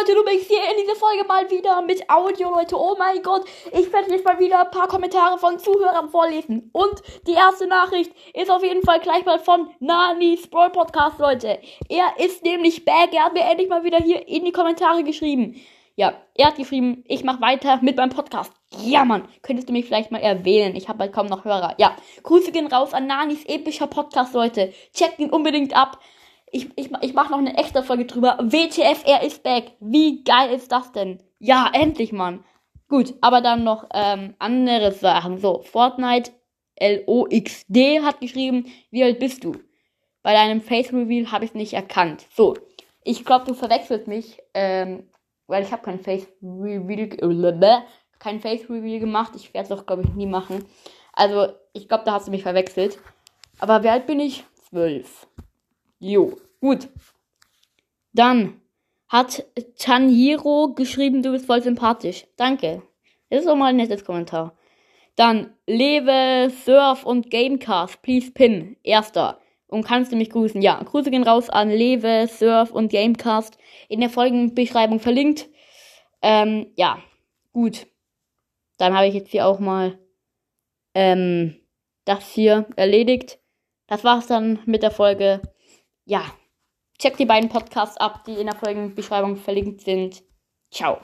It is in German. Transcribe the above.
Leute, du bist hier in dieser Folge mal wieder mit Audio, Leute. Oh mein Gott, ich werde jetzt mal wieder ein paar Kommentare von Zuhörern vorlesen. Und die erste Nachricht ist auf jeden Fall gleich mal von Nani Brawl Podcast, Leute. Er ist nämlich back. Er hat mir endlich mal wieder hier in die Kommentare geschrieben. Ja, er hat geschrieben, ich mache weiter mit meinem Podcast. Ja, Mann, könntest du mich vielleicht mal erwähnen? Ich habe halt kaum noch Hörer. Ja, Grüße gehen raus an Nanis epischer Podcast, Leute. Checkt ihn unbedingt ab. Ich, ich, ich mache noch eine extra Folge drüber. WTF, er ist back. Wie geil ist das denn? Ja, endlich, Mann. Gut, aber dann noch ähm, andere Sachen. So, Fortnite LOXD hat geschrieben, wie alt bist du? Bei deinem Face Reveal habe ich es nicht erkannt. So, ich glaube, du verwechselst mich, ähm, weil ich habe kein Face Reveal, kein Face Reveal gemacht. Ich werde es auch, glaube ich, nie machen. Also, ich glaube, da hast du mich verwechselt. Aber wie alt bin ich? Zwölf. Jo, gut. Dann hat Tanjiro geschrieben, du bist voll sympathisch. Danke. Das ist auch mal ein nettes Kommentar. Dann Lewe, Surf und Gamecast, please pin. Erster. Und kannst du mich grüßen? Ja, Grüße gehen raus an Lewe, Surf und Gamecast. In der Folgenbeschreibung verlinkt. Ähm, ja, gut. Dann habe ich jetzt hier auch mal ähm, das hier erledigt. Das war's dann mit der Folge ja, checkt die beiden Podcasts ab, die in der Folgenbeschreibung verlinkt sind. Ciao.